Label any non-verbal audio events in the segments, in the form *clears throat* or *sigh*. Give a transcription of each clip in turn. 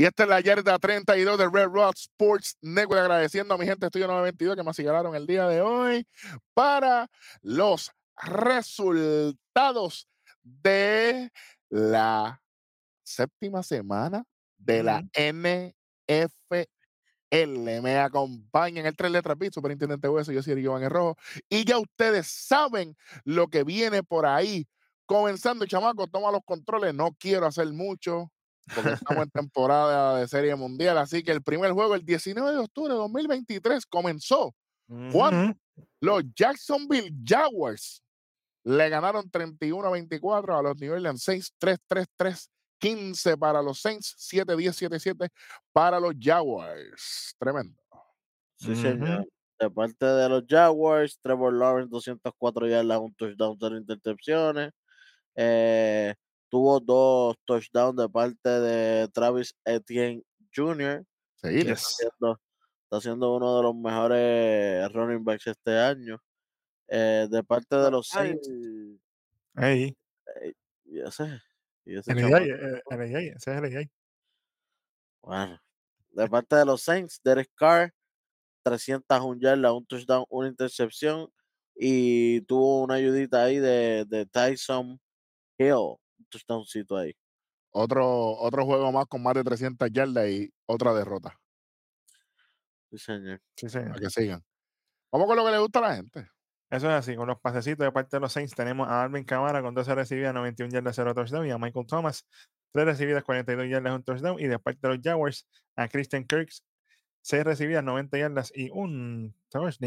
Y esta es la yarda 32 de Red Rock Sports Network. Agradeciendo a mi gente Estudio 922 que me aseguraron el día de hoy para los resultados de la séptima semana de la NFL. Me acompaña en el tres letras beat, Superintendente Hueso, yo soy Giovanni Rojo. Y ya ustedes saben lo que viene por ahí. Comenzando, chamaco, toma los controles. No quiero hacer mucho porque estamos en temporada de Serie Mundial. Así que el primer juego, el 19 de octubre de 2023, comenzó cuando los Jacksonville Jaguars le ganaron 31 a 24 a los New Orleans Saints, 3-3-3. 15 para los Saints, 7-10, 7-7 para los Jaguars. Tremendo. Sí, señor. De parte de los Jaguars, Trevor Lawrence, 204 yardas, un touchdown, cero intercepciones. Eh, tuvo dos touchdowns de parte de Travis Etienne Jr. Sí, está, siendo, está siendo uno de los mejores running backs este año. Eh, de parte de los Saints. Hey. Eh, ya sé. ese es. Bueno, de parte de los Saints, Derek Carr, 301 yardas, un touchdown, una intercepción y tuvo una ayudita ahí de, de Tyson Hill, touchdowncito ahí. Otro, otro juego más con más de 300 yardas y otra derrota. Sí, señor. Sí, señor. Para que sigan. Vamos con lo que le gusta a la gente. Eso es así, con los pasecitos de parte de los Saints tenemos a Alvin Kamara con 12 recibidas, 91 yardas, 0 touchdown y a Michael Thomas, 3 recibidas, 42 yardas, un touchdown y de parte de los Jaguars a Christian Kirks, 6 recibidas, 90 yardas y un touchdown.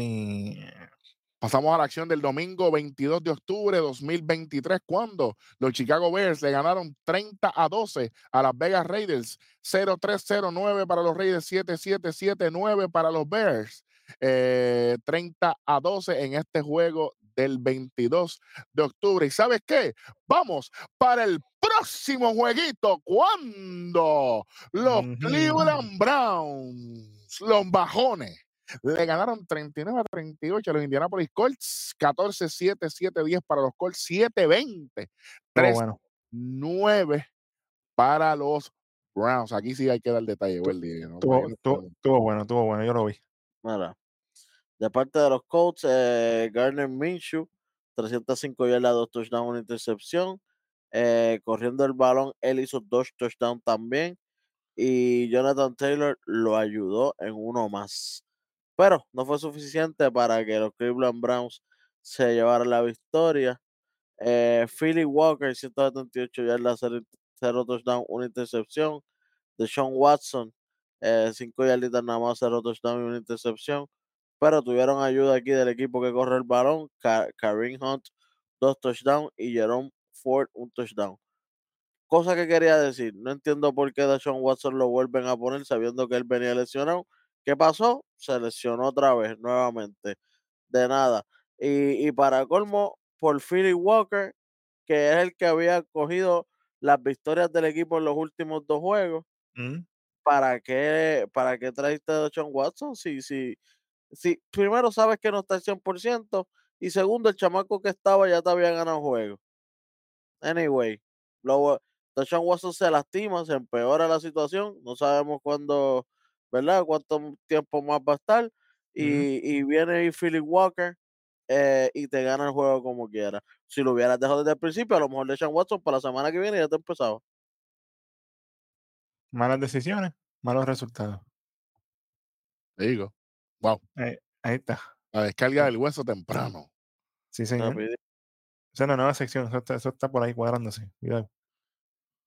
Pasamos a la acción del domingo 22 de octubre de 2023, cuando los Chicago Bears le ganaron 30 a 12 a las Vegas Raiders, 0-3-0-9 para los Raiders, 7-7-7-9 para los Bears, eh, 30 a 12 en este juego del 22 de octubre. ¿Y sabes qué? Vamos para el próximo jueguito, cuando los. Cleveland Browns, los bajones, le ganaron 39 a 38 a los Indianapolis Colts, 14-7, 7-10 para los Colts, 7-20, Estuvo bueno. 3-9 para los Browns. Aquí sí hay que dar detalle, Weldy, ¿no? Estuvo- estuvo bueno, estuvo bueno, yo lo vi. Mira, de parte de los Colts, eh, Garner Minshew, 305 yardas, dos touchdowns, una intercepción. Eh, corriendo el balón, él hizo dos touchdowns también. Y Jonathan Taylor lo ayudó en uno más. Pero no fue suficiente para que los Cleveland Browns se llevaran la victoria. Eh, Philly Walker, 178 yardas, 0 touchdown, una intercepción. Deshaun Watson, 5 yarditas nada más, 0 touchdown y una intercepción. Pero tuvieron ayuda aquí del equipo que corre el balón. Ka- Kareem Hunt, dos touchdowns y Jerome Ford, un touchdown. Cosa que quería decir, no entiendo por qué Deshaun Watson lo vuelven a poner sabiendo que él venía lesionado. ¿Qué pasó? Se lesionó otra vez, nuevamente. De nada. Y, y para colmo, por Philly Walker, que es el que había cogido las victorias del equipo en los últimos dos juegos. Mm. ¿Para qué, para qué trajiste a Deshaun Watson? Si, si, si primero sabes que no está al 100% y segundo, el chamaco que estaba ya te había ganado juego. Anyway, luego Deshaun Watson se lastima, se empeora la situación, no sabemos cuándo, ¿verdad? Cuánto tiempo más va a estar. Y, y viene Philip Walker eh, y te gana el juego como quiera. Si lo hubieras dejado desde el principio, a lo mejor Deshaun Watson para la semana que viene ya te empezaba. Malas decisiones, malos resultados. Te digo. Wow. Ahí, ahí está. La descarga del hueso temprano. Sí, señor. Esa es una nueva sección, eso está, eso está por ahí cuadrándose. Cuidado.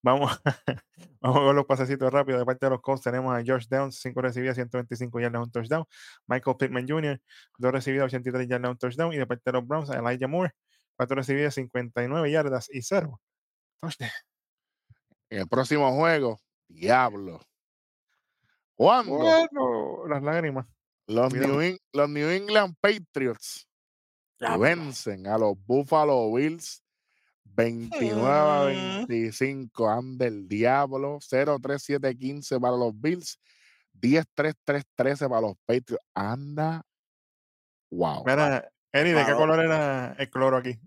Vamos, *laughs* vamos con los pasecitos rápidos. De parte de los Colts tenemos a George Downs, 5 recibidas, 125 yardas, un touchdown. Michael Pittman Jr., 2 recibidas, 83 yardas, un touchdown. Y de parte de los Browns, a Elijah Moore, 4 recibidas, 59 yardas y 0. Touchdown. En el próximo juego, diablo. Bueno, las lágrimas. los. New los New England Patriots vencen a los Buffalo Bills 29 a Mm. 25. Anda el diablo. 0-3-7-15 para los Bills. 10-3-3-13 para los Patriots. Anda. Wow. Mira, Eri, ¿de qué color era el cloro aquí?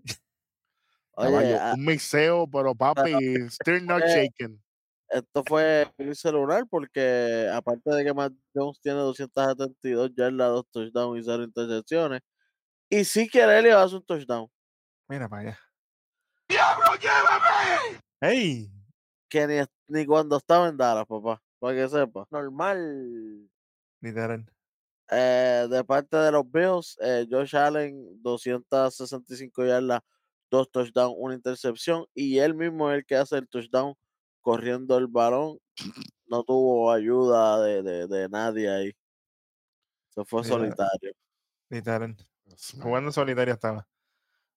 Oye, Caballo, a- un mixeo, pero papi, still not Oye, shaken. esto fue el celular porque aparte de que Matt Jones tiene 272 yardas, dos touchdowns y cero intercepciones, y sí que le hace un touchdown. Mira para allá. ¡Diablo, llévame! ¡Ey! Que ni, ni cuando estaba en Dallas, papá, para que sepa. Normal. Literal. Eh, de parte de los Bills, eh, Josh Allen, 265 yardas, dos touchdowns, una intercepción, y él mismo es el que hace el touchdown corriendo el balón. No tuvo ayuda de, de, de nadie ahí. Se fue Mira. solitario. Literal. Jugando solitario estaba.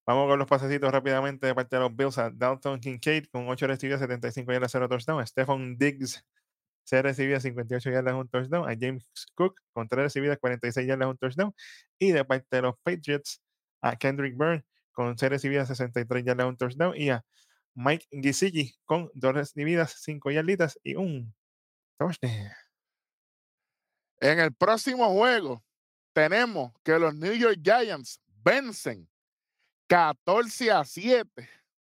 Vamos con los pasecitos rápidamente de parte de los Bills a Dalton Kincaid con 8 recibidas, 75 yardas, 0 touchdown. Stephen Diggs, 6 recibidas, 58 yardas, un touchdown. A James Cook con 3 recibidas, 46 yardas, un touchdown. Y de parte de los Patriots a Kendrick Byrne con 6 recibidas, 63 yardas, un touchdown. Y a Mike Gesicki con 2 recibidas, 5 yarditas y un touchdown. En el próximo juego tenemos que los New York Giants vencen 14 a 7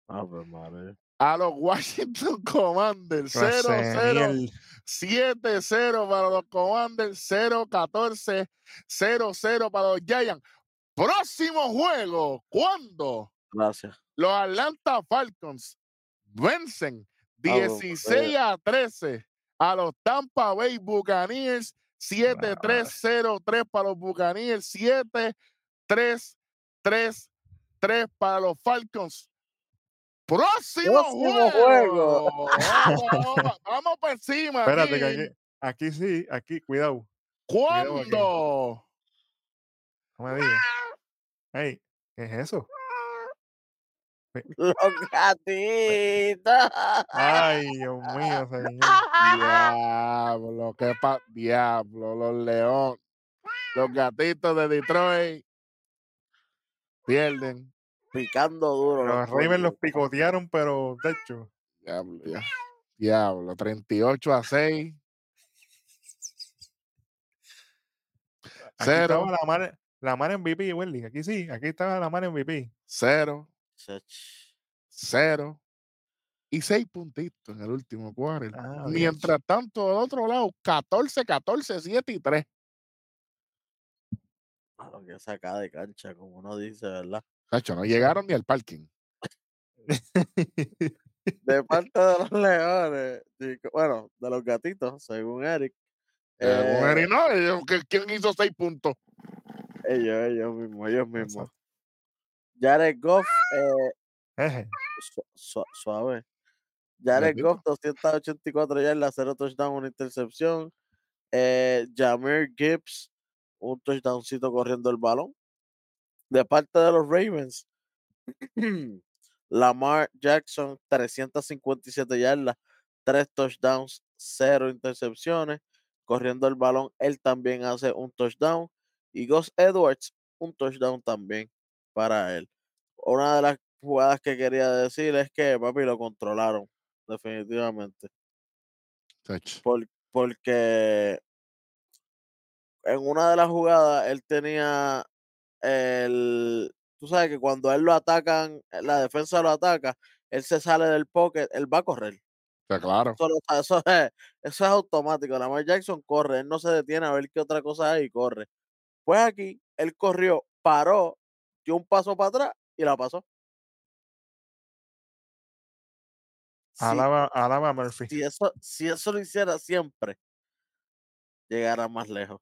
Ave María. a los Washington *laughs* Commanders. 0 0 Miel. 7-0 para los Commanders, 0-14, 0-0 para los Giants. Próximo juego, ¿cuándo? Gracias. Los Atlanta Falcons vencen Vamos, 16 a 13 a los Tampa Bay Buccaneers, 7-3-0-3 para los Buccaneers, 7-3-3-3 para los Falcons. Próximo, Próximo juego. juego. Vamos, *laughs* vamos, vamos por encima. Espérate, que aquí. aquí, aquí sí, aquí, cuidado. cuidado aquí. ¿Cuándo? No me digas. Ey, ¿qué es eso? Los gatitos. Ay, Dios mío, señor. Diablo, qué pa... Diablo, los León. Los gatitos de Detroit pierden. Picando duro. Los Ravens los picotearon, pero de hecho. Diablo, ya. Diablo, 38 a 6. Aquí Cero. estaba la mar, la mar MVP, Wendy. Aquí sí, aquí estaba la mar MVP. 0, Chach. 0 y 6 puntitos en el último quarter. Ah, Mientras tanto, del otro lado, 14, 14, 7 y 3. A lo que saca de cancha, como uno dice, ¿verdad? No llegaron ni al parking. *laughs* De parte de los leones, bueno, de los gatitos, según Eric. Eh, eh, Eri, no, ellos- ¿Quién hizo 6 puntos? ellos, ellos mismos, ellos mismos. Jared Goff, eh, su- su- suave. Jared. Goff, 284 yardas, 0 touchdown, una intercepción. Eh, Jameer Gibbs, un touchdowncito corriendo el balón. De parte de los Ravens, *clears throat* Lamar Jackson, 357 yardas, 3 touchdowns, 0 intercepciones. Corriendo el balón, él también hace un touchdown. Y Gus Edwards, un touchdown también para él. Una de las jugadas que quería decir es que, papi, lo controlaron, definitivamente. Por- porque en una de las jugadas él tenía el. Tú sabes que cuando él lo atacan, la defensa lo ataca, él se sale del pocket, él va a correr. Está claro. Eso, es, eso es automático. Lamar Jackson corre, él no se detiene a ver qué otra cosa hay y corre. Pues aquí, él corrió, paró, dio un paso para atrás y la pasó. Alaba, alaba Murphy. si eso, si eso lo hiciera siempre, llegara más lejos.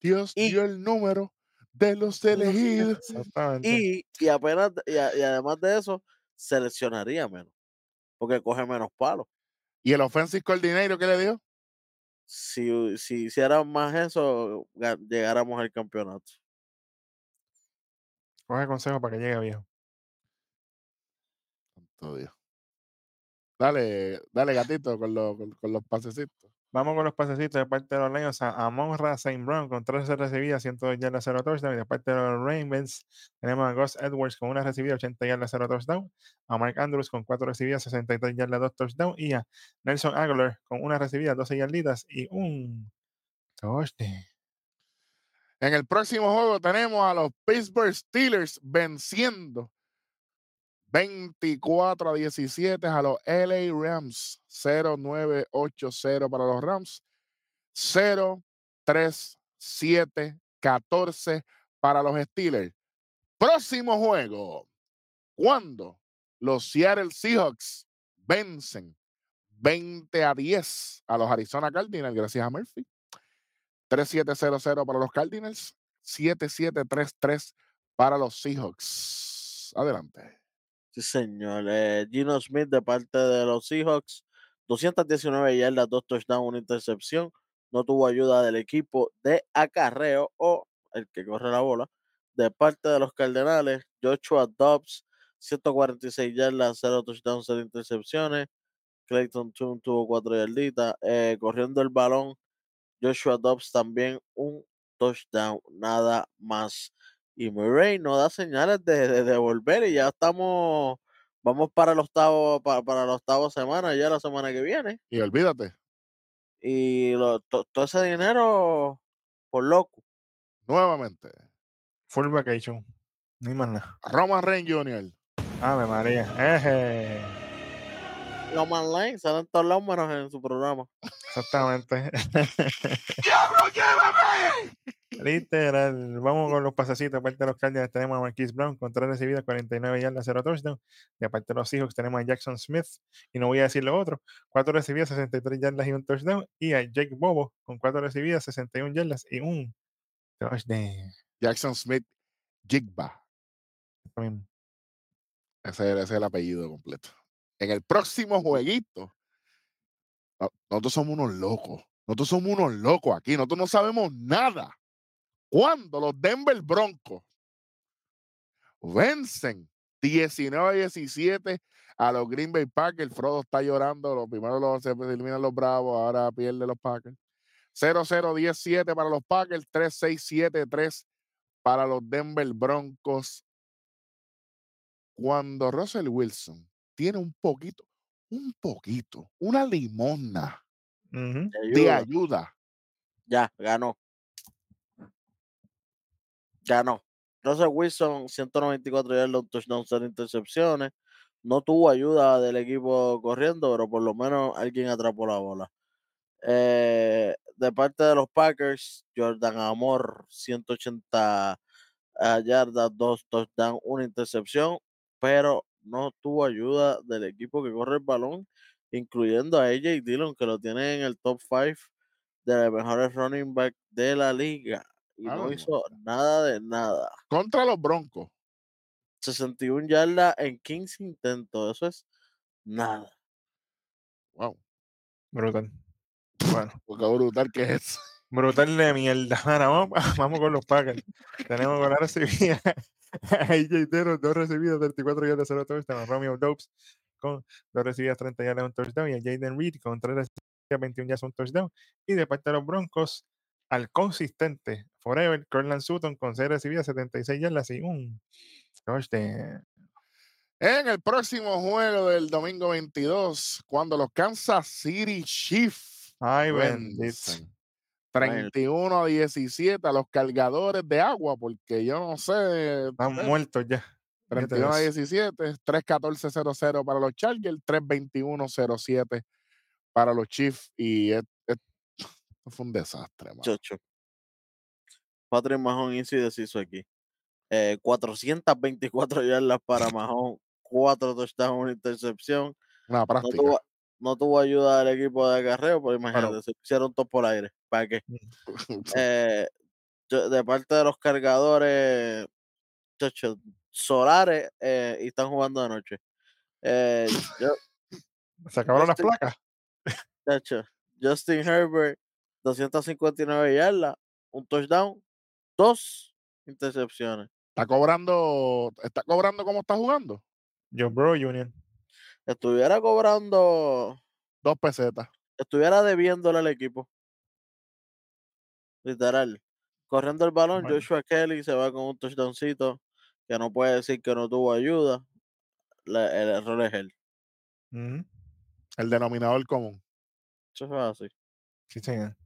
Dios Y- dio el número de los elegidos. *laughs* Y, y apenas, y, a- y además de eso, seleccionaría menos, porque coge menos palos. ¿Y el offensive coordinator qué le dio? Si, si hicieran más eso, llegáramos al campeonato. Coge consejo para que llegue viejo. Dios. Dale, dale gatito con los, con, con los pasecitos. Vamos con los pasecitos de parte de los Lions a Amon-Ra St. Brown con 13 recibidas, 102 yardas, 0 touchdown. Y de parte de los Ravens tenemos a Gus Edwards con una recibida, 80 yardas, 0 touchdown. A Mark Andrews con 4 recibidas, 63 yardas, 2 touchdown. Y a Nelson Aguilar con una recibida, 12 yarditas y un touchdown. En el próximo juego tenemos a los Pittsburgh Steelers venciendo 24 a 17 a los LA Rams. 0980 para los Rams. 0, 3, 7, 14 para los Steelers. Próximo juego. Cuando los Seattle Seahawks vencen 20 a 10 a los Arizona Cardinals, gracias a Murphy. 3-7-0-0 para los Cardinals, 7-7-3-3 para los Seahawks. Adelante. Sí, señor. Eh, Gino Smith de parte de los Seahawks, 219 yardas, dos touchdowns, una intercepción. No tuvo ayuda del equipo de acarreo o el que corre la bola. De parte de los Cardenales, Joshua Dobbs, 146 yardas, 0 touchdowns, 0 intercepciones. Clayton Tune tuvo 4 yarditas. Eh, corriendo el balón, Joshua Dobbs también un touchdown, nada más. Y Murray no da señales de, de, volver y ya estamos, vamos para el octavo, para, para la octava semana, ya la semana que viene. Y olvídate. Y lo, to, todo ese dinero por loco. Nuevamente. Full vacation. Ni más nada. Roman Reigns Jr. Ave María. Eje. Roman Reigns salen todos lados menos en su programa. Exactamente. *laughs* ¡Diablo, llévame! Literal. Vamos con los pasecitos. Aparte de los Cardinals tenemos a Marquise Brown con 3 recibidas, 49 yardas, 0 touchdown. Y aparte de los Seahawks tenemos a Jackson Smith. Y no voy a decir lo otro. 4 recibidas, 63 yardas y un touchdown. Y a Jake Bobo con 4 recibidas, 61 yardas y un touchdown. Jackson Smith Jigba. Ese, ese es el apellido completo. En el próximo jueguito, no- nosotros somos unos locos. Nosotros somos unos locos aquí. Nosotros no sabemos nada. Cuando los Denver Broncos vencen 19-17 a los Green Bay Packers, Frodo está llorando. Los primeros los, se eliminan los Bravos, ahora pierde los Packers. 0-0-17 para los Packers, 3-6-7-3 para los Denver Broncos. Cuando Russell Wilson tiene un poquito, un poquito, una. Te de ayuda. Ya, ganó. Ganó. Russell Wilson, 194 yardas, un touchdown, cero intercepciones. No tuvo ayuda del equipo corriendo, pero por lo menos alguien atrapó la bola. Eh, de parte de los Packers, Jordan Amor, 180 ah, yardas, dos touchdowns, una intercepción, pero no tuvo ayuda del equipo que corre el balón, incluyendo a AJ Dillon, que lo tiene en el top 5 de los mejores running back de la liga. Y Ah, no no, hizo nada de nada. Contra los Broncos. 61 yardas en 15 intentos. Eso es nada. Wow, Brutal. Bueno, porque brutal que es. Brutal de mierda. *laughs* Ahora vamos, *laughs* vamos con los Packers. Tenemos con la recibida a AJ Taylor, dos recibidas, 34 yardas, 0 touchdown. Romeo Dobbs con dos recibidas, 30 yardas, un touchdown. Y a Jaden Reed con tres recibidas, 21 yardas, un touchdown. Y de parte de los Broncos, al consistente Forever, Cortland Sutton con 6 recibidas, 76 yardas y un touchdown. En el próximo juego del domingo 22, cuando los Kansas City Chiefs Ay, bendito. Vencen 31 a 17 a los cargadores de agua, porque yo no sé. Están eh, muertos ya. Fíjate 31 a eso. 17, 3-14-0-0 para los Chargers, 3-21-0-7 para los Chiefs. Y es- es- *laughs* fue un desastre, mano. Chocho. Patrick Mahomes hizo y deshizo aquí. Eh, 424 yardas para *laughs* Mahomes, 4 touchdowns, una intercepción. Una No práctica. tuvo, no tuvo ayuda del equipo de acarreo, pero imagínate, Bueno. se hicieron todo por aire. ¿Para qué? *laughs* Eh, yo- de parte de los cargadores, chocho, solares, eh, y están jugando de noche. Eh, yo, *laughs* Se acabaron las placas. chacho, Justin Herbert, 259 yardas, un touchdown, dos intercepciones. está cobrando, está cobrando como está jugando. Joe Bro Union. Estuviera cobrando, Dos pesetas. estuviera debiéndole al equipo. Literal. Corriendo el balón, Bueno. Joshua Kelly se va con un touchdowncito que no puede decir que no tuvo ayuda. El error es él. El denominador común. Eso es así. Sí, señor.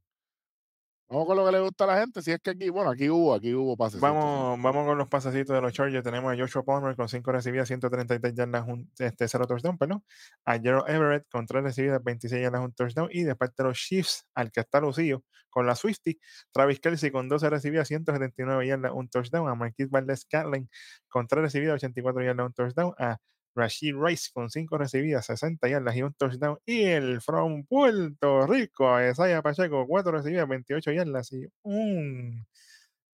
Vamos con lo que le gusta a la gente. Si es que aquí, bueno, aquí hubo, aquí hubo pases. Vamos, vamos con los pasecitos de los Chargers. Tenemos a Joshua Palmer con 5 recibidas, 133 yardas, un, este, 0 touchdown, perdón. A Gerald Everett con 3 recibidas, 26 yardas, un touchdown. Y de parte de los Chiefs, al que está lucido con la Swifty, Travis Kelsey con 12 recibidas, 179 yardas, un touchdown. A Marquis Valdez Catlin con 3 recibidas, 84 yardas, un touchdown. A Rashid Rice con 5 recibidas, 60 yardas y un touchdown. Y el from Puerto Rico, Isaiah Pacheco, 4 recibidas, 28 yardas y un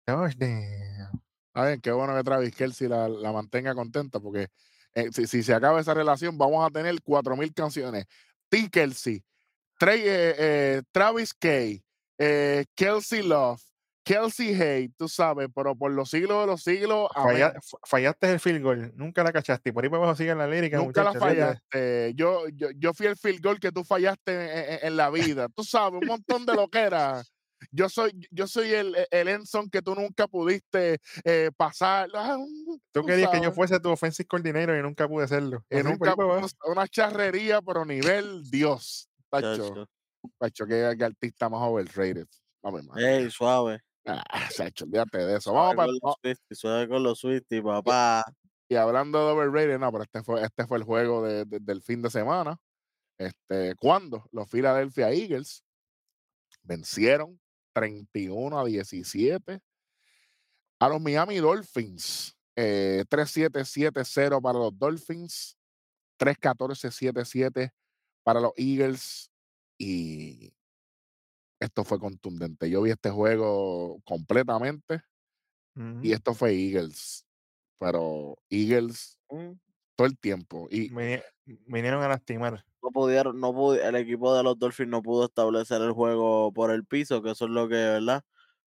touchdown. A ver, qué bueno que Travis Kelsey la, la mantenga contenta porque eh, si, si, se acaba esa relación vamos a tener 4.000 canciones. T. Kelsey, eh, eh, Travis K, Kelsey Love, Kelsey Hay, tú sabes, pero por los siglos de los siglos. Falla, fallaste el field goal, nunca la cachaste. Por ahí abajo sigue la lírica. Nunca la fallaste. Yo, yo, yo fui el field goal que tú fallaste en, en la vida. tú sabes, un montón de lo que era. Yo soy, yo soy el, el Enson que tú nunca pudiste eh, pasar. Ah, tú, tú querías sabes. que yo fuese tu offensive coordinator y nunca pude hacerlo. Y nunca, una charrería, pero nivel Dios. Pacho, Pacho, que, que artista más overrated. Ey, suave. Ah, Sacho, olvídate de eso. Vamos para Suave con los Swifties, papá. Y, y, hablando de overrated, no, pero este fue, este fue el juego de, de, del fin de semana. Este, cuando los Philadelphia Eagles vencieron 31 a 17 a los Miami Dolphins. Eh, 3-7-7-0 para los Dolphins. 3-14-7-7 para los Eagles. Y esto fue contundente. Yo vi este juego completamente uh -huh. y esto fue Eagles. Pero Eagles uh -huh. todo el tiempo. Y Me, vinieron a lastimar. No pudieron, no pudi el equipo de los Dolphins no pudo establecer el juego por el piso, que eso es lo que, ¿verdad?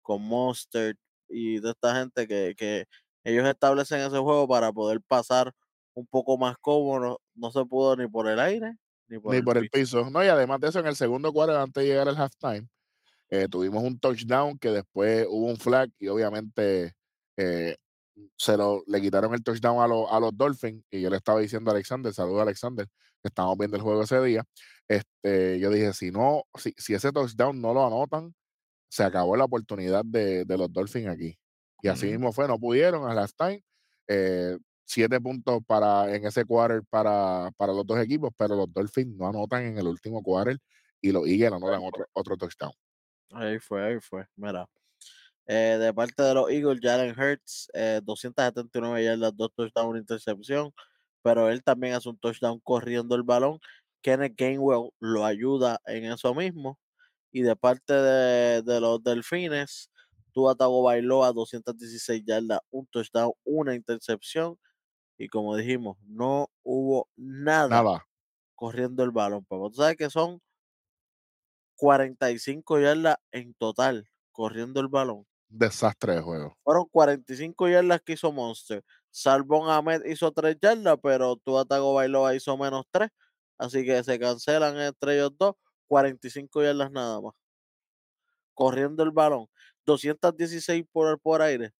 Con Monster y de esta gente que, que ellos establecen ese juego para poder pasar un poco más cómodo. No se pudo ni por el aire ni por, ni el, por piso. el piso. No, y además de eso, en el segundo cuarto, antes de llegar al halftime, eh, tuvimos un touchdown que después hubo un flag y obviamente eh, se lo, le quitaron el touchdown a, lo, a, los Dolphins y yo le estaba diciendo a Alexander, saludo a Alexander, que estábamos viendo el juego ese día, este, yo dije, si no, si, si ese touchdown no lo anotan, se acabó la oportunidad de, de los Dolphins aquí. Y así mismo fue, no pudieron al halftime, eh, siete puntos para, en ese quarter para, para los dos equipos, pero los Dolphins no anotan en el último quarter y los Eagles anotan otro, otro touchdown. Ahí fue, ahí fue, mira. Eh, de parte de los Eagles, Jalen Hurts, eh, 279 yardas, dos touchdowns, una intercepción, pero él también hace un touchdown corriendo el balón. Kenneth Gainwell lo ayuda en eso mismo. Y de parte de, de los Delfines, Tua Tagovailoa, 216 yardas, un touchdown, una intercepción. Y como dijimos, no hubo nada, nada. corriendo el balón. Pero tú sabes que son 45 yardas en total corriendo el balón. Desastre de juego. Fueron 45 yardas que hizo Monster. Salvon Ahmed hizo 3 yardas, pero Tua Tagovailoa hizo menos 3. Así que se cancelan entre ellos dos. 45 yardas nada más. Corriendo el balón. 216 por, por aire.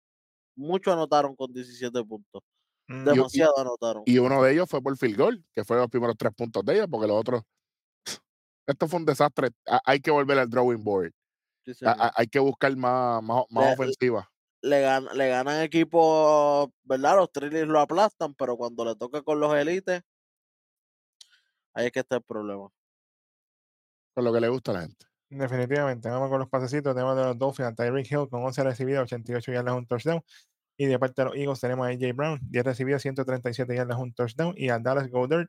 Muchos anotaron con 17 puntos. Mm. Demasiado y, anotaron. Y uno de ellos fue por field goal, que fue los primeros tres puntos de ellos, porque los otros. Esto fue un desastre. Hay que volver al drawing board. Sí, hay que buscar más, más, más le, ofensiva. Le, gan, le ganan equipos, ¿verdad? Los Trillies lo aplastan, pero cuando le toca con los élites, ahí es que está el problema. Con lo que le gusta a la gente. Definitivamente. Vamos con los pasecitos. Tenemos de los Dolphins, Tyreek Hill con 11 recibidas, 88 yardas, un touchdown. Y de parte de los Eagles tenemos a AJ Brown, 10 recibidas, 137 yardas, un touchdown. Y a Dallas Goddard,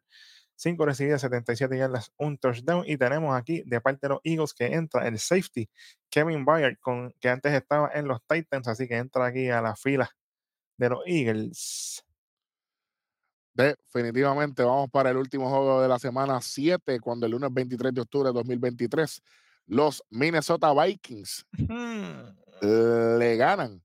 5 recibidas, 77 yardas, un touchdown. Y tenemos aquí de parte de los Eagles que entra el safety Kevin Byard, con, que antes estaba en los Titans, así que entra aquí a la fila de los Eagles. Definitivamente vamos para el último juego de la semana 7, cuando el lunes 23 de octubre de 2023 los Minnesota Vikings hmm. le ganan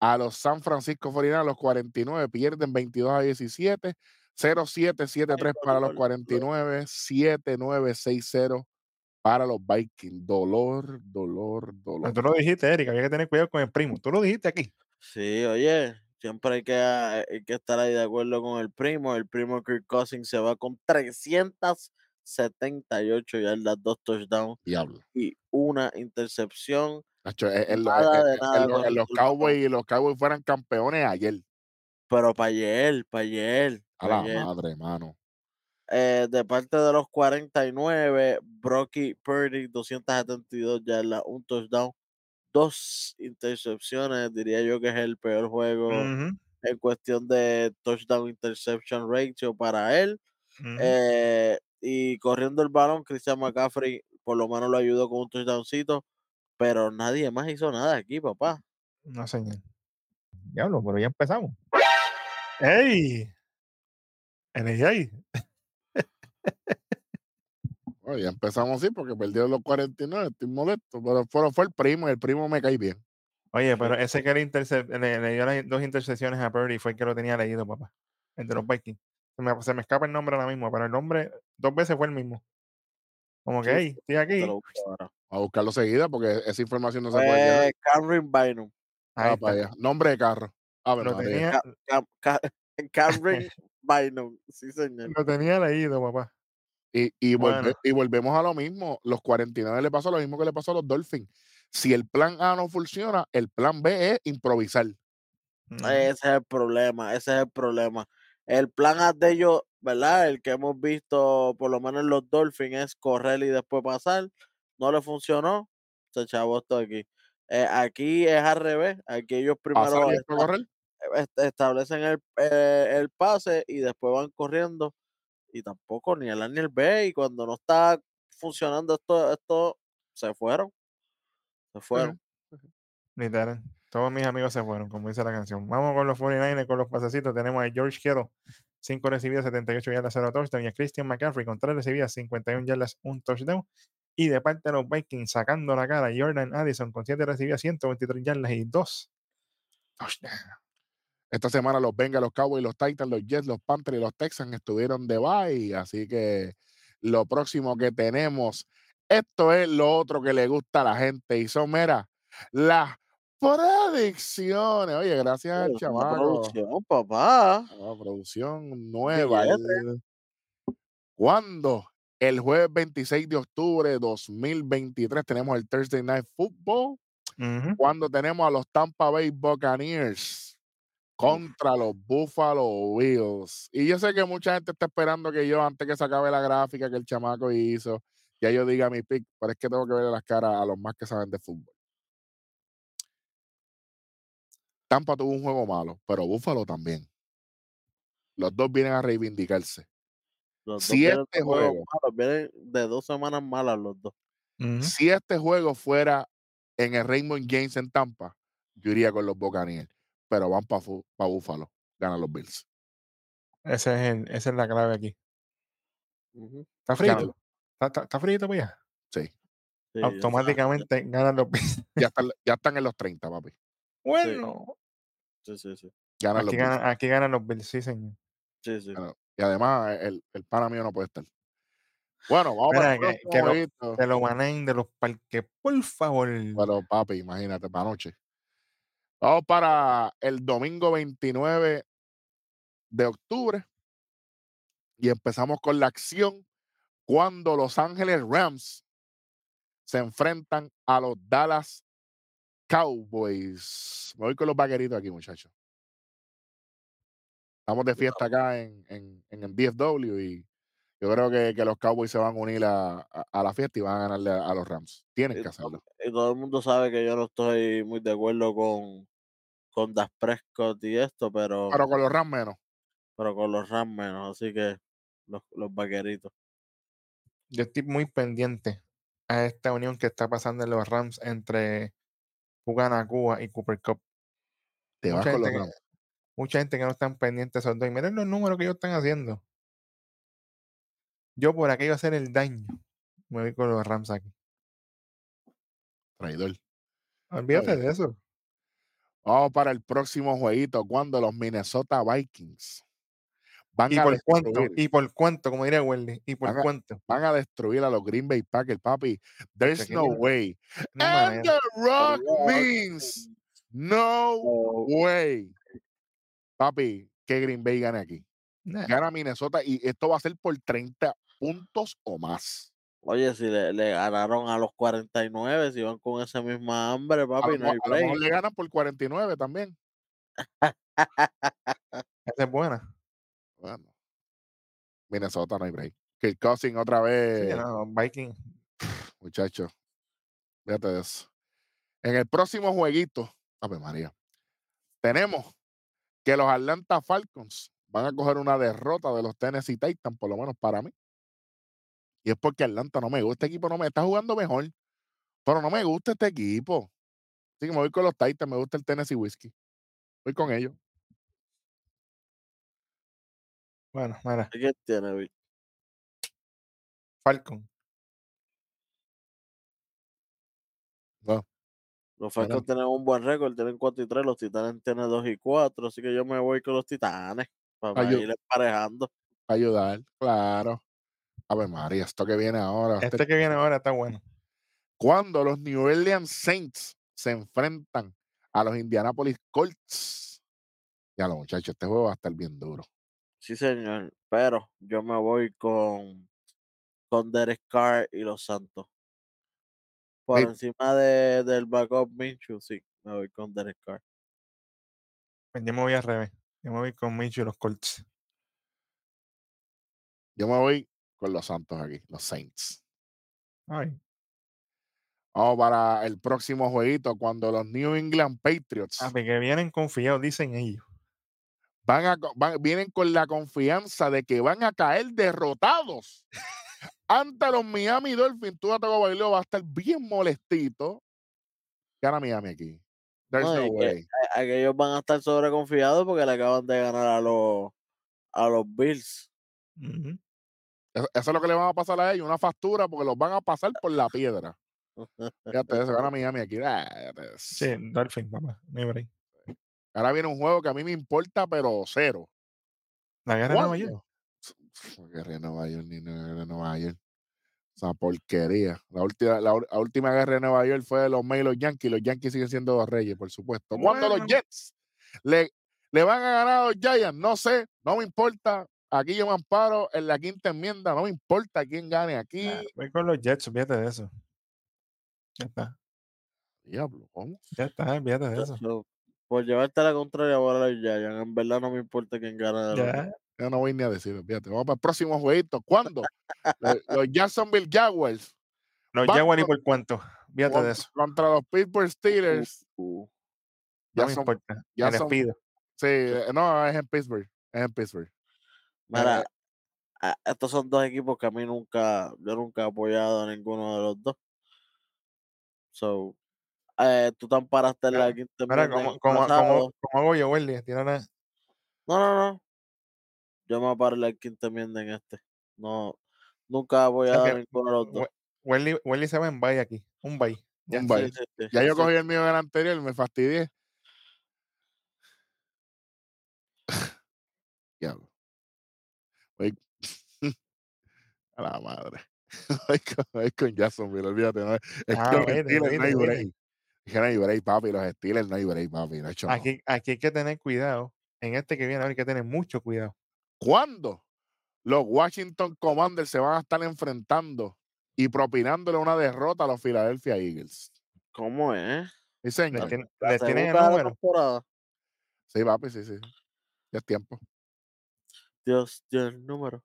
a los San Francisco 49 los 49, pierden 22 a 17. 0-7-7-3 para los 49, 7-9-6-0 para los Vikings. Dolor, dolor, dolor. Tú lo dijiste, Eric, había que tener cuidado con el primo. Tú lo dijiste aquí. Sí, oye, siempre hay que, hay que estar ahí de acuerdo con el primo. El primo Kirk Cousins se va con 378 yardas, dos touchdowns Diablo. y una intercepción. Nacho, en lo- Nada de nada en lo- en corriendo los balón. Cowboys, los Cowboys fueran campeones ayer. Pero para ayer, para ayer, A la madre, mano. Eh, de parte de los 49, Brocky Purdy, 272 yardas, un touchdown, dos intercepciones. Diría yo que es el peor juego en cuestión de touchdown interception ratio para él. Eh, y corriendo el balón, Christian McCaffrey por lo menos lo ayudó con un touchdowncito, pero nadie más hizo nada aquí, papá. No, señor. Diablo, pero ya empezamos. ¡Ey! NJ. Oye, ya empezamos así porque perdieron los 49, estoy molesto, pero fue, fue el primo y el primo me cae bien. Oye, pero ese que le, interce- le, le dio las dos intercepciones a Purdy fue el que lo tenía leído, papá. El de los Vikings. Se me, se me escapa el nombre ahora mismo, pero el nombre dos veces fue el mismo. Como que, Sí, hey, estoy aquí. A buscarlo seguida porque esa información no se puede quedar. Eh, Cameron Bynum. Ahí Ah, para allá. Nombre de carro. Lo María. tenía, Ca- *laughs* Cameron *laughs* Bynum, sí señor. lo tenía leído, papá. Y, y, volve- Bueno. y volvemos a lo mismo. Los 49 le pasó lo mismo que le pasó a los Dolphins. Si el plan A no funciona, el plan B es improvisar. Ese es el problema, ese es el problema. El plan A de ellos, ¿verdad? El que hemos visto, por lo menos en los Dolphins, es correr y después pasar. No le funcionó. Se chavó esto aquí. Eh, aquí es al revés. Aquí ellos Pasar primero y después esta- correr. Est- establecen el, eh, el pase y después van corriendo. Y tampoco ni el A ni el B. Y cuando no está funcionando esto, esto se fueron. Se fueron. Literal. Todos mis amigos se fueron, como dice la canción. Vamos con los 49ers, con los pasecitos. Tenemos a George Kittle, 5 recibidas, 78 yardas, 0 touchdown. Y a Christian McCaffrey, con 3 recibidas, 51 yardas, 1 touchdown. Y de parte de los Vikings, sacando la cara, Jordan Addison, con 7 recibidas, 123 yardas y 2 touchdowns. Esta semana los Bengals, los Cowboys, los Titans, los Jets, los Panthers y los Texans estuvieron de bye. Así que lo próximo que tenemos, esto es lo otro que le gusta a la gente. Y son, mira, las predicciones. Oye, gracias al producción, papá. Ah, producción nueva. El- ¿Cuándo? El jueves 26 de octubre de 2023 tenemos el Thursday Night Football. Ujú. Cuando tenemos a los Tampa Bay Buccaneers contra los Buffalo Bills. Y yo sé que mucha gente está esperando que yo, antes que se acabe la gráfica que el chamaco hizo, ya yo diga mi pick, pero es que tengo que ver las caras a los más que saben de fútbol. Tampa tuvo un juego malo, pero Buffalo también. Los dos vienen a reivindicarse. Los dos Si vienen este juego- malos, vienen de dos semanas malas los dos. Ujú. Si este juego fuera en el Raymond James en Tampa, yo iría con los Buccaneers, pero van para Buffalo, ganan los Bills. Ese es el- esa es la clave aquí. ¿Está frito? ¿Está, está, está frito, pues ya? Sí, Sí, ya sabes. Automáticamente ganan los Bills. ya están, ya están en los 30, papi. Bueno, Sí, sí, sí. Ganan aquí, ganan, aquí ganan los Bills, sí, señor. Sí, sí. Y además, el, el pana mío no puede estar. Bueno, vamos el Mira, que- que lo- jueguito. Que lo manen de los parques, por favor. Pero papi, imagínate, para anoche. Vamos para el domingo 29 de octubre. Y empezamos con la acción cuando Los Ángeles Rams se enfrentan a los Dallas Cowboys. Me voy con los vaqueritos aquí, muchachos. Estamos de fiesta acá en, en, en el DFW y yo creo que, que los Cowboys se van a unir a, a- a la fiesta y van a ganarle a, a los Rams. Tienen Y que todo, hacerlo. y todo el mundo sabe que yo no estoy muy de acuerdo con, con Das Prescott y esto, pero, Pero con los Rams menos. pero con los Rams menos. Así que los, los vaqueritos. Yo estoy muy pendiente a esta unión que está pasando en los Rams entre Pugana Cuba y Cooper Cup. Te vas Mucha con los gente, que, Rams. mucha gente que no están pendientes de esos dos. Y miren los números que ellos están haciendo. Yo por aquello hacer el daño, me voy con los Rams aquí. Traidor. Olvídate de eso. Vamos para el próximo jueguito cuando los Minnesota Vikings van ¿Y a por cuánto? destruir, ¿Y por cuánto? Como diría Wendy. ¿Y por Van a- cuánto? van a destruir a los Green Bay Packers, papi. There's no way. No And manera. the Rock Rock means no Oh, way. Papi, que Green Bay gane aquí. Nah. Gana Minnesota y esto va a ser por 30 puntos o más. Oye, si le, le ganaron a los 49, si van con esa misma hambre, A papi, lo, no hay a lo mejor break. le ganan por 49 también. *laughs* Esa es buena. Bueno. Minnesota no hay break. Kirk Cousins otra Sí, vez, no, Viking. muchachos. Fíjate de eso. En el próximo jueguito, Ave María, tenemos que los Atlanta Falcons van a coger una derrota de los Tennessee Titans, por lo menos para mí. Y es porque Atlanta no me gusta. Este equipo no me está jugando mejor. Pero no me gusta este equipo. Así que me voy con los Titans, me gusta el Tennessee Whiskey. Voy con ellos. Bueno, mira, ¿Qué tiene, Vic? Falcon. No, Los. Falcons tienen un buen récord, tienen 4 y 3, los Titanes tienen 2 y 4, así que yo me voy con los Titanes para ir emparejando. ayudar, claro. Ave María, esto que viene ahora. a Este que viene ahora está bueno. cuando los New Orleans Saints se enfrentan a los Indianapolis Colts. Ya lo muchachos, este juego va a estar bien duro. Sí, señor, pero yo me voy con, con Derek Carr y los Santos. Por encima de, del backup Minshew, sí, me voy con Derek Carr. Pues yo me voy al revés. Yo me voy con Micho y los Colts. Yo me voy con los Santos aquí, los Saints. Ay, Vamos para el próximo jueguito cuando los New England Patriots ah, que vienen confiados, dicen ellos. van a, van- vienen con la confianza de que van a caer derrotados ante los Miami Dolphins. Tú Tago Bailó va a estar bien molestito. Gana Miami aquí. There's No, no, que- way. A- Aquellos van a estar sobreconfiados porque le acaban de ganar a los, a los Bills. Eso, eso es lo que le van a pasar a ellos, una factura, porque los van a pasar por la piedra. Fíjate, se gana Miami aquí. Fíjate. Sí, Dolphin, break. Ahora viene un juego que a mí me importa, pero cero. La guerra de Nueva York. ¿Cuándo? Guerra de Nueva York, ni guerra de Nueva York. Esa porquería. La última, la, la última guerra de Nueva York fue de los May y los Yankees. Los Yankees siguen siendo los reyes, por supuesto. Cuando los Bueno. Jets le, le van a ganar a los Giants, no sé, no me importa. Aquí yo me amparo en la quinta enmienda, no me importa quién gane aquí. Ah, Voy con los Jets, olvídate de eso. Ya está, Diablo, ¿cómo? ya está, olvídate de eso. So, por llevarte la contraria ahora los Giants, en verdad no me importa quién dos. Ya, Yo no voy ni a decirlo, fíjate. Vamos para el próximo jueguito. ¿Cuándo? los, los Jacksonville Jaguars los Jaguars ni por cuánto. Olvídate de eso. contra los Pittsburgh Steelers. Uh, No me Jackson- importa. ya Me son- despido. Sí, eh, no, es en Pittsburgh. Es en Pittsburgh. Mira, estos son dos equipos que a mí nunca, yo nunca he apoyado a ninguno de los dos. So, eh, tú te amparaste en la quinta Mira, pasado. como, como hago yo, Welly, tirar a- No, no, no. Yo me aparo en la quinta enmienda en este. No, nunca he apoyado a ninguno de los dos. We- Welly, Welly se va en bye aquí. Un bye. Ya. Un Sí, bye. sí, sí, Ya yo cogí el mío en el anterior y me fastidié. Diablo. Voy- A la madre. *laughs* Voy con, Jacksonville, olvídate. No, es que Ah, los vete, Steelers no hay vete, break. Es que no hay break, papi. Los Steelers no hay break, papi. No, no. Aquí, aquí hay que tener cuidado. En este que viene hay que tener mucho cuidado. ¿Cuándo los Washington Commanders se van a estar enfrentando y propinándole una derrota a los Philadelphia Eagles? ¿Cómo es? Sí, Les, señor. tiene- les tienen el número. temporada. Sí, papi, sí, sí. Ya es tiempo. Dios, dio el número.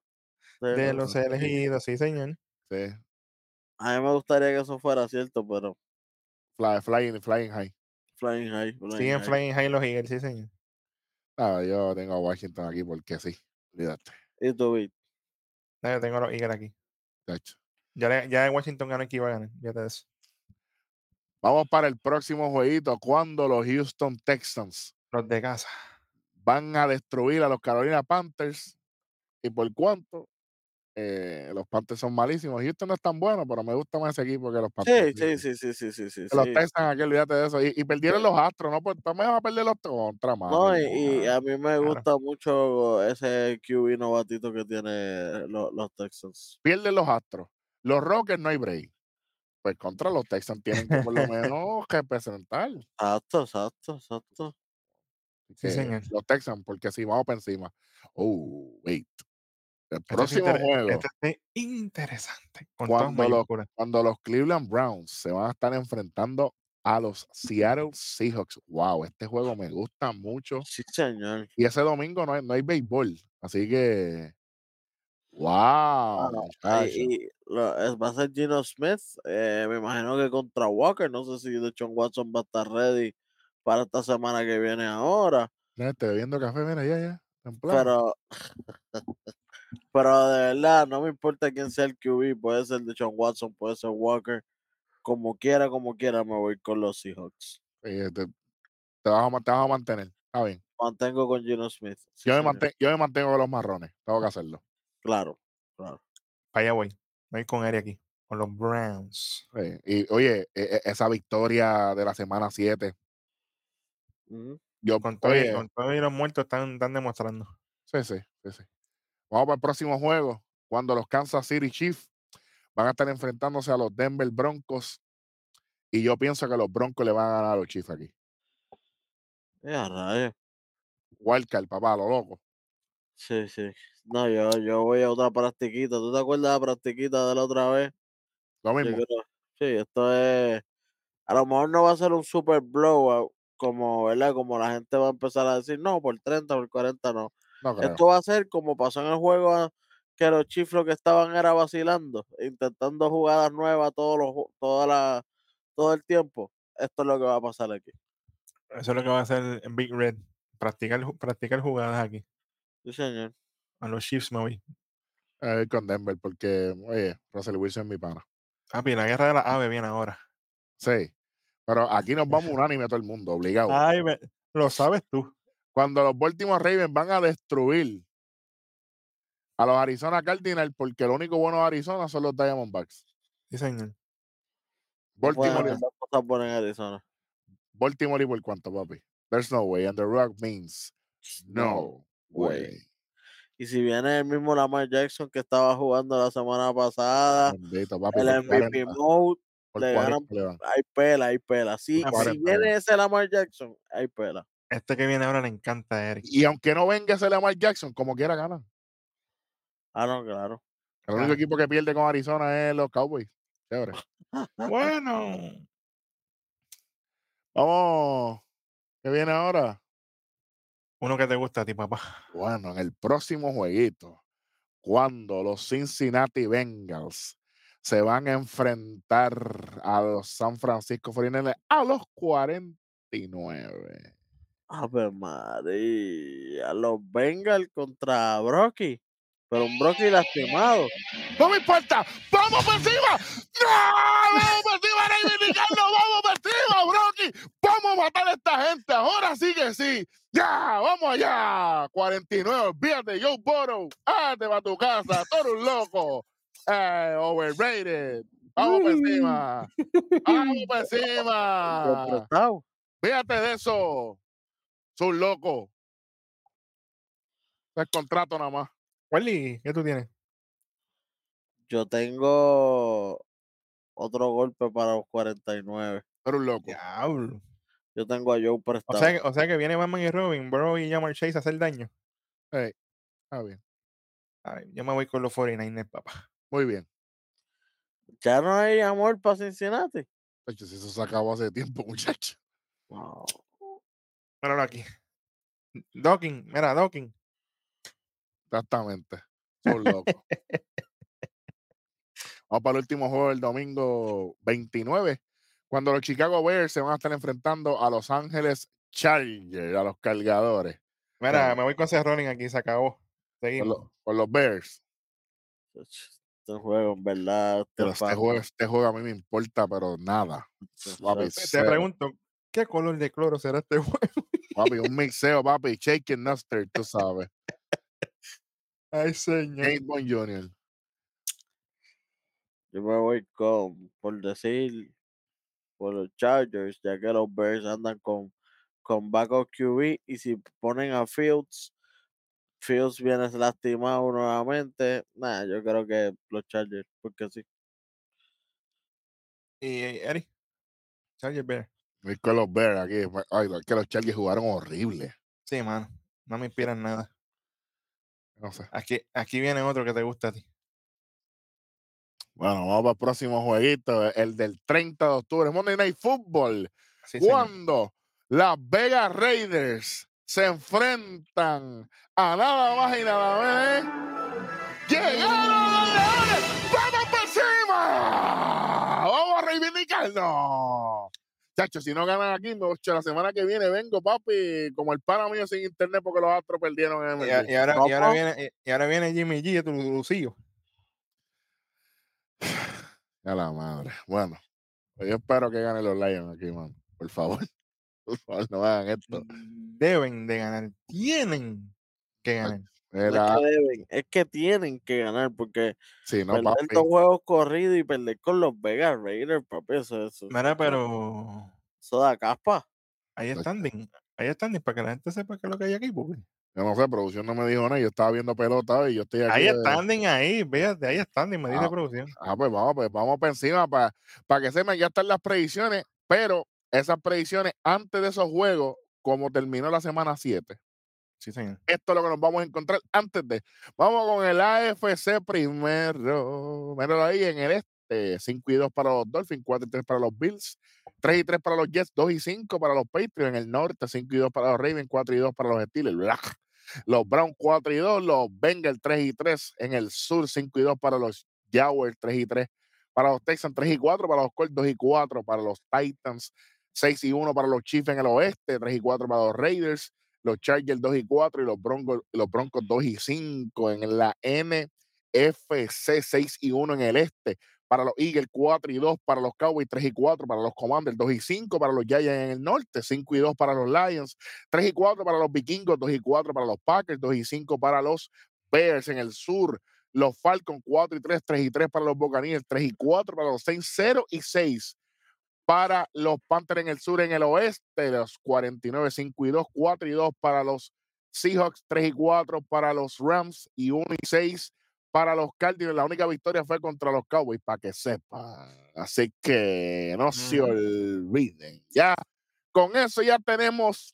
De los- los elegidos, sí, señor. Sí. A mí me gustaría que eso fuera cierto, pero Fly, flying, flying high. Flying High. Flying Siguen high. flying high los Eagles, sí, señor. Ah, yo tengo a Washington aquí porque sí. Olvídate. Y tú, No, yo tengo los Eagles aquí. chacho. Ya, le- ya Washington ganó que iba a ganar. Fíjate de eso. Vamos para el próximo jueguito cuando los Houston Texans Los de casa. van a destruir a los Carolina Panthers. ¿Y por cuánto? Eh, los Panthers son malísimos. Houston no es tan bueno, pero me gusta más ese equipo que los Sí, Panthers. sí, sí, sí, sí, sí, sí. Los sí. Texans aquí, olvídate de eso. Y, y perdieron los Astros, ¿no? Pues también van a perder los contra, mano. No, y, y a mí me Claro. gusta mucho ese QB novatito que tiene los, los Texans. Pierden los Astros. Los Rockets no hay break. Pues contra los Texans tienen que por lo menos que presentar. Exacto, exacto, exacto. Sí, señor. Los Texans, porque si vamos para encima. Oh, wait. El Este es próximo juego, este es interesante. Con cuando los, cuando los Cleveland Browns se van a estar enfrentando a los Seattle Seahawks. Wow, este juego me gusta mucho. Sí, señor. Y ese domingo no hay, no hay béisbol. Así que. ¡Wow! Y, y lo- es- va a ser Gino Smith, eh, me imagino que contra Walker, no sé si Deshaun Watson va a estar ready para esta semana que viene ahora, Estoy bebiendo café, mira, ya, ya. pero *laughs* pero de verdad no me importa quién sea el QB, puede ser Deshaun Watson, puede ser Walker, como quiera, como quiera me voy con los Seahawks. Te, te vas a, te vas a mantener. Está bien. Mantengo con Gino Smith. sí, Yo me, señor. manten- yo me mantengo con los marrones. Tengo que hacerlo. Claro, claro. Para allá voy. Voy con Eri aquí. Con los Browns. Sí, Y oye, e- e- esa victoria de la semana 7. Ujú. Yo, Con todo, y, oye, con todo y los muertos están, están demostrando. sí, sí, sí, sí. Vamos para el próximo juego. Cuando los Kansas City Chiefs van a estar enfrentándose a los Denver Broncos. Y yo pienso que los Broncos le van a ganar a los Chiefs aquí. Ya, rayos. Wildcard, papá, lo loco. Sí, sí. No, yo, yo voy a otra practiquita. ¿Tú te acuerdas de la practiquita de la otra vez? Lo mismo. creo- sí, esto es. A lo mejor no va a ser un super blowout, como, ¿verdad? Como la gente va a empezar a decir, no, por 30, por 40, no. No. Esto va a ser como pasó en el juego a- que los Chiefs lo que estaban era vacilando, intentando jugadas nuevas todos los, toda la, todo el tiempo. Esto es lo que va a pasar aquí. Eso es lo que va a hacer en Big Red. Practicar, practicar jugadas aquí. Sí, señor. A los Chiefs me voy. A ir con Denver porque, oye, Russell Wilson es mi pana. Papi, la guerra de la ave viene ahora. Sí. Pero aquí nos vamos unánime todo el mundo, obligado. Ay, lo sabes tú. Cuando los Baltimore Ravens van a destruir a los Arizona Cardinals, porque lo único bueno de Arizona son los Diamondbacks. Sí, señor. Baltimore, hacer cosas buenas en Arizona. Baltimore y por cuánto, papi. There's no way. And the rock means no way. Y si viene el mismo Lamar Jackson que estaba jugando la semana pasada, Bendito, papi. el MVP 40, mode, le 40 ganan- hay pela, hay pela. Si, si 40 le viene ese Lamar Jackson, hay pela. Este que viene ahora le encanta a Eric. Y aunque no venga ese Lamar Jackson, como quiera ganan. Ah, no, claro. El único Claro. equipo que pierde con Arizona es los Cowboys. Chévere. *laughs* Bueno. Vamos. ¿Qué viene ahora? Uno que te gusta a ti, papá. Bueno, en el próximo jueguito, cuando los Cincinnati Bengals se van a enfrentar a los San Francisco 49 a los 49. Ave María. Los Bengals contra Brocky. Pero un Brocky lastimado. ¡No me importa! ¡Vamos por encima! ¡No! ¡Vamos por encima, reivindicarlo! ¡Vamos por encima, Brocky! ¡Vamos a matar a esta gente! ¡Ahora sí que sí! ¡Ya! ¡Vamos allá! 49, olvídate, Joe Burrow. ¡Ándate para tu casa! ¡Todo un loco! Eh, overrated. ¡Vamos por encima! ¡Vamos por encima! *laughs* Fíjate de eso. Son loco. Es contrato nada más. Wally, ¿qué tú tienes? Yo tengo otro golpe para los 49. Pero un loco. Diablo. Yo tengo a Joe O prestado. sea, que, o sea que viene Batman y Robin, Bro y Jamar Chase a hacer daño. Ey, está bien. Ay, yo me voy con los 49ers, papá. Muy bien. ya no hay amor para Cincinnati. Eso se acabó hace tiempo, *laughs* muchacho. Wow. Míralo aquí. Docking, mira, Docking. Exactamente. Son locos. Vamos para el último juego del domingo 29, cuando los Chicago Bears se van a estar enfrentando a Los Ángeles Chargers, a los cargadores. Mira, me voy con ese running aquí, se acabó. Por, Seguimos. lo- por los Bears. Este juego, en verdad. Pero este este juego, este juego a mí me importa, pero nada. Te pregunto, ¿qué color de cloro será este *laughs* juego? Papi, un mixeo, papi. Shake and Nuster, tú sabes. Ay, señor. James Bond Jr. Yo me voy con, por decir, por los Chargers, ya que los Bears andan con, con backup QB y si ponen a Fields, Fields viene lastimado nuevamente. Nada, yo creo que los Chargers, porque sí. Y eh, Eri. Charger Voy con los Bears aquí. Ay, que los Chargers jugaron horrible. Sí, mano. No me inspiran nada. No sé. Aquí, aquí viene otro que te gusta a ti. Bueno, vamos para el próximo jueguito, el del 30 de octubre, Monday Night Football. Sí, cuando las Vegas Raiders se enfrentan a nada más y nada menos. ¡Llegaron los Leones! ¡Vamos para encima! ¡Vamos a reivindicarnos! Chacho, si no ganan aquí, me- la semana que viene vengo, papi, como el pana mío sin internet porque los Astros perdieron en Y, el a- y ahora, y, ahora viene, y ahora viene Jimmy G, tu Lucillo. *sighs* A la madre. Bueno, pues yo espero que ganen los Lions aquí, man. Por favor. *laughs* Por favor, no hagan esto. Deben de ganar. Tienen que ganar. No es que deben, es que tienen que ganar porque sí, no, perder papi. dos juegos corridos y perder con los Vegas Raiders, papi, eso, eso, Mira, pero eso da caspa. ahí Exacto. standing. Ahí standing para que la gente sepa qué es lo que hay aquí. Porque. Yo no sé, producción no me dijo nada. Yo estaba viendo pelota y yo estoy aquí. Ahí de- standing ahí, véate, ahí standing, me dice Ah. producción. Ah, pues vamos, pues vamos para encima para que sepan, ya están las predicciones, pero esas predicciones antes de esos juegos, como terminó la semana 7, Sí, señor. esto es lo que nos vamos a encontrar antes de. Vamos con el AFC primero. Míralo ahí en el este. 5 y 2 para los Dolphins, 4 y 3 para los Bills, 3 y 3 para los Jets, 2 y 5 para los Patriots. En el norte, 5 y 2 para los Ravens, 4 y 2 para los Steelers. Blah. Los Browns 4 y 2, los Bengals 3 y 3. En el sur, 5 y 2 para los Jaguars, 3 y 3 para los Texans, 3 y 4 para los Colts, 2 y 4 para los Titans, 6 y 1 para los Chiefs en el oeste, 3 y 4 para los Raiders, los Chargers 2 y 4 y los Broncos, los Broncos 2 y 5 en la NFC 6 y 1 en el este. Para los Eagles 4 y 2, para los Cowboys 3 y 4, para los Commanders 2 y 5, para los Giants en el norte 5 y 2 para los Lions, 3 y 4 para los Vikingos, 2 y 4 para los Packers, 2 y 5 para los Bears en el sur, los Falcons 4 y 3, 3 y 3 para los Buccaneers, 3 y 4 para los Saints, 0 y 6 para los Panthers en el sur, en el oeste, los 49, 5 y 2, 4 y 2 para los Seahawks, 3 y 4 para los Rams y 1 y 6 para los Cardinals. La única victoria fue contra los Cowboys, para que sepan. Así que no se Ujú. olviden. Ya, con eso ya tenemos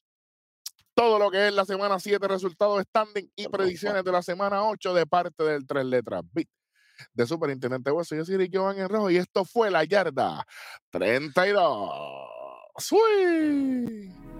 todo lo que es la semana 7, resultados standing y predicciones de la semana 8 de parte del tres letras Beat de Superintendente Hueso. Yo soy Ricky Van en Rojo y esto fue la yarda 32. ¡Sweet!